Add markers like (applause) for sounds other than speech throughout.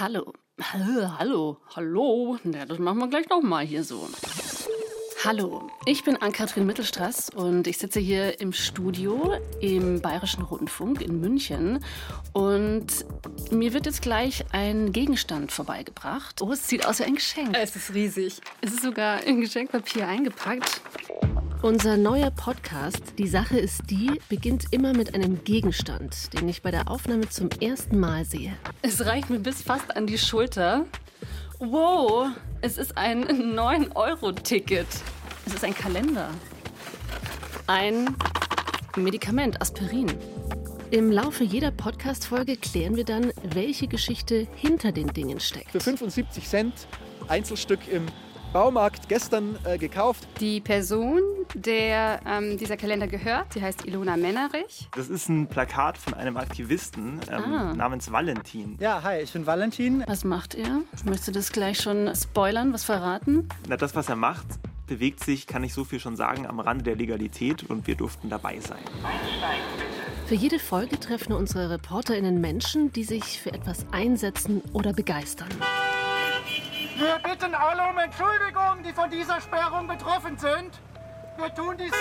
Hallo. Hallo, hallo, hallo. Ja, das machen wir gleich nochmal hier so. Hallo, ich bin Ann-Kathrin Mittelstraß und ich sitze hier im Studio im Bayerischen Rundfunk in München und mir wird jetzt gleich ein Gegenstand vorbeigebracht. Oh, es sieht aus wie ein Geschenk. Es ist riesig. Es ist sogar in Geschenkpapier eingepackt. Unser neuer Podcast, Die Sache ist die, beginnt immer mit einem Gegenstand, den ich bei der Aufnahme zum ersten Mal sehe. Es reicht mir bis fast an die Schulter. Wow, es ist ein 9-Euro-Ticket. Es ist ein Kalender. Ein Medikament, Aspirin. Im Laufe jeder Podcast-Folge klären wir dann, welche Geschichte hinter den Dingen steckt. Für 75 Cent Einzelstück im Baumarkt gestern äh, gekauft. Die Person, der ähm, dieser Kalender gehört, die heißt Ilona Mennerich. Das ist ein Plakat von einem Aktivisten ähm, Ah. namens Valentin. Ja, hi, ich bin Valentin. Was macht er? Möchtest du das gleich schon spoilern, was verraten? Na, das, was er macht, bewegt sich, kann ich so viel schon sagen, am Rande der Legalität und wir durften dabei sein. Für jede Folge treffen unsere ReporterInnen Menschen, die sich für etwas einsetzen oder begeistern. Wir bitten alle um Entschuldigung, die von dieser Sperrung betroffen sind. Wir tun dies nicht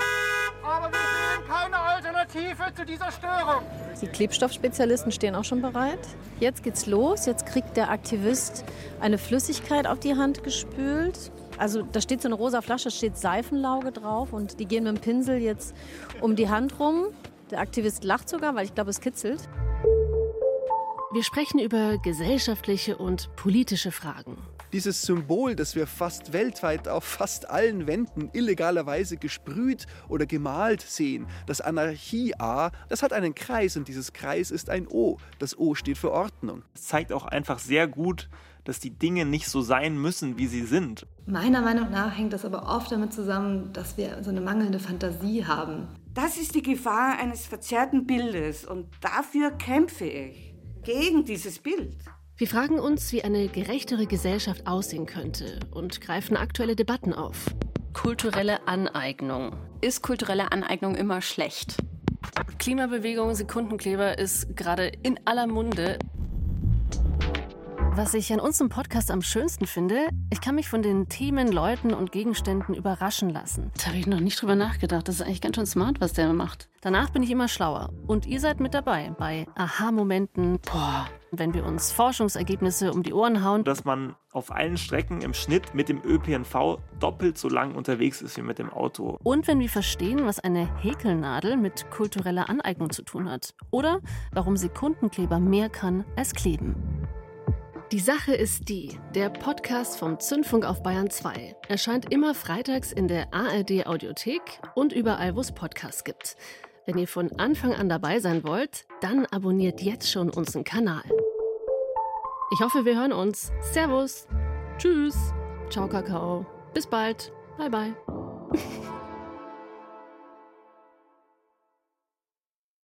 gerne, aber wir sehen keine Alternative zu dieser Störung. Die Klebstoffspezialisten stehen auch schon bereit. Jetzt geht's los. Jetzt kriegt der Aktivist eine Flüssigkeit auf die Hand gespült. Also da steht so eine rosa Flasche, steht Seifenlauge drauf und die gehen mit dem Pinsel jetzt um die Hand rum. Der Aktivist lacht sogar, weil ich glaube, es kitzelt. Wir sprechen über gesellschaftliche und politische Fragen. Dieses Symbol, das wir fast weltweit auf fast allen Wänden illegalerweise gesprüht oder gemalt sehen, das Anarchie-A, das hat einen Kreis und dieses Kreis ist ein O. Das O steht für Ordnung. Es zeigt auch einfach sehr gut, dass die Dinge nicht so sein müssen, wie sie sind. Meiner Meinung nach hängt das aber oft damit zusammen, dass wir so eine mangelnde Fantasie haben. Das ist die Gefahr eines verzerrten Bildes und dafür kämpfe ich. Gegen dieses Bild. Wir fragen uns, wie eine gerechtere Gesellschaft aussehen könnte und greifen aktuelle Debatten auf. Kulturelle Aneignung. Ist kulturelle Aneignung immer schlecht? Klimabewegung, Sekundenkleber ist gerade in aller Munde. Was ich an unserem Podcast am schönsten finde, ich kann mich von den Themen, Leuten und Gegenständen überraschen lassen. Da habe ich noch nicht drüber nachgedacht. Das ist eigentlich ganz schön smart, was der macht. Danach bin ich immer schlauer. Und ihr seid mit dabei bei Aha-Momenten. Boah, wenn wir uns Forschungsergebnisse um die Ohren hauen. Dass man auf allen Strecken im Schnitt mit dem ÖPNV doppelt so lang unterwegs ist wie mit dem Auto. Und wenn wir verstehen, was eine Häkelnadel mit kultureller Aneignung zu tun hat. Oder warum Sekundenkleber mehr kann als kleben. Die Sache ist die, der Podcast vom Zündfunk auf Bayern 2 erscheint immer freitags in der ARD Audiothek und überall, wo es Podcasts gibt. Wenn ihr von Anfang an dabei sein wollt, dann abonniert jetzt schon unseren Kanal. Ich hoffe, wir hören uns. Servus. Tschüss. Ciao, Kakao. Bis bald. Bye, bye. (laughs)